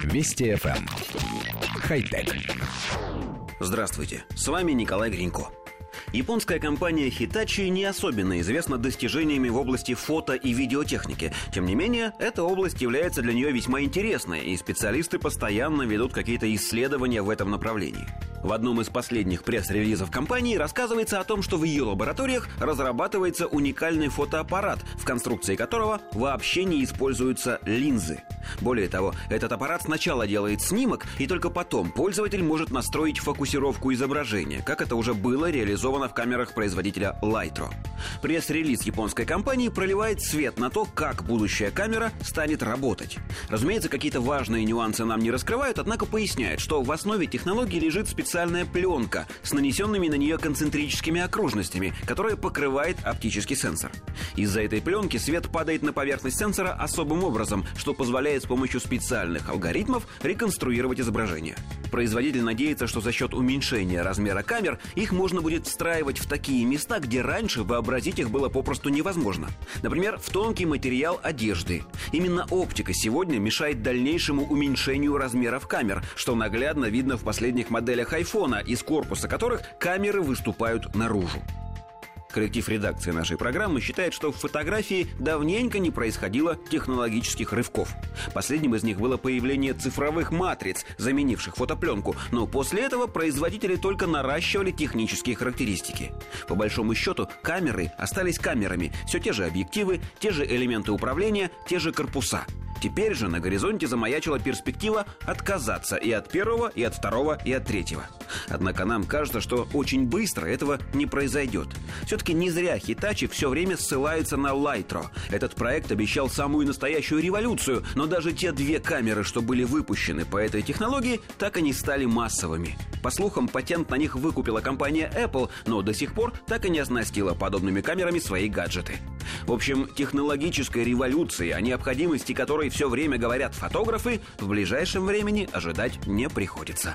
Вести FM. Эм. Хай-тек. Здравствуйте, с вами Николай Гринько. Японская компания Hitachi не особенно известна достижениями в области фото и видеотехники. Тем не менее, эта область является для нее весьма интересной, и специалисты постоянно ведут какие-то исследования в этом направлении. В одном из последних пресс-релизов компании рассказывается о том, что в ее лабораториях разрабатывается уникальный фотоаппарат, в конструкции которого вообще не используются линзы. Более того, этот аппарат сначала делает снимок, и только потом пользователь может настроить фокусировку изображения, как это уже было реализовано в камерах производителя Lytro. Пресс-релиз японской компании проливает свет на то, как будущая камера станет работать. Разумеется, какие-то важные нюансы нам не раскрывают, однако поясняют, что в основе технологии лежит специальная пленка с нанесенными на нее концентрическими окружностями, которая покрывает оптический сенсор. Из-за этой пленки свет падает на поверхность сенсора особым образом, что позволяет с помощью специальных алгоритмов реконструировать изображение. Производитель надеется, что за счет уменьшения размера камер их можно будет встраивать в такие места, где раньше вообразить их было попросту невозможно. Например, в тонкий материал одежды. Именно оптика сегодня мешает дальнейшему уменьшению размеров камер, что наглядно видно в последних моделях айфона, из корпуса которых камеры выступают наружу. Коллектив редакции нашей программы считает, что в фотографии давненько не происходило технологических рывков. Последним из них было появление цифровых матриц, заменивших фотопленку, но после этого производители только наращивали технические характеристики. По большому счету, камеры остались камерами, все те же объективы, те же элементы управления, те же корпуса – Теперь же на горизонте замаячила перспектива отказаться и от первого, и от второго, и от третьего. Однако нам кажется, что очень быстро этого не произойдет. Все-таки не зря Хитачи все время ссылается на Лайтро. Этот проект обещал самую настоящую революцию, но даже те две камеры, что были выпущены по этой технологии, так и не стали массовыми. По слухам, патент на них выкупила компания Apple, но до сих пор так и не оснастила подобными камерами свои гаджеты. В общем, технологической революции, о необходимости которой все время говорят фотографы, в ближайшем времени ожидать не приходится.